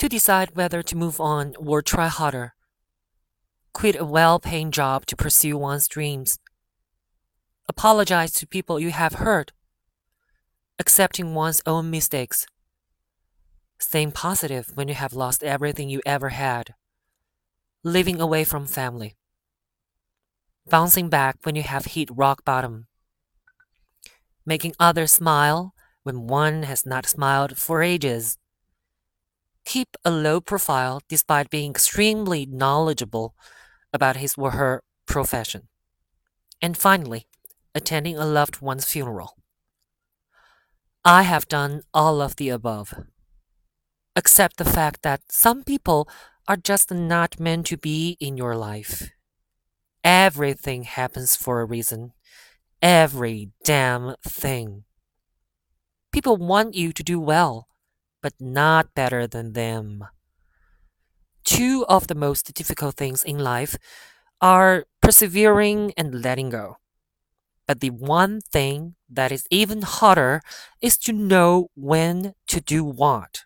To decide whether to move on or try harder. Quit a well paying job to pursue one's dreams. Apologize to people you have hurt. Accepting one's own mistakes. Staying positive when you have lost everything you ever had. Living away from family. Bouncing back when you have hit rock bottom. Making others smile when one has not smiled for ages. Keep a low profile despite being extremely knowledgeable about his or her profession. And finally, attending a loved one's funeral. I have done all of the above. except the fact that some people are just not meant to be in your life. Everything happens for a reason. Every damn thing. People want you to do well, but not better than them. Two of the most difficult things in life are persevering and letting go. But the one thing that is even harder is to know when to do what.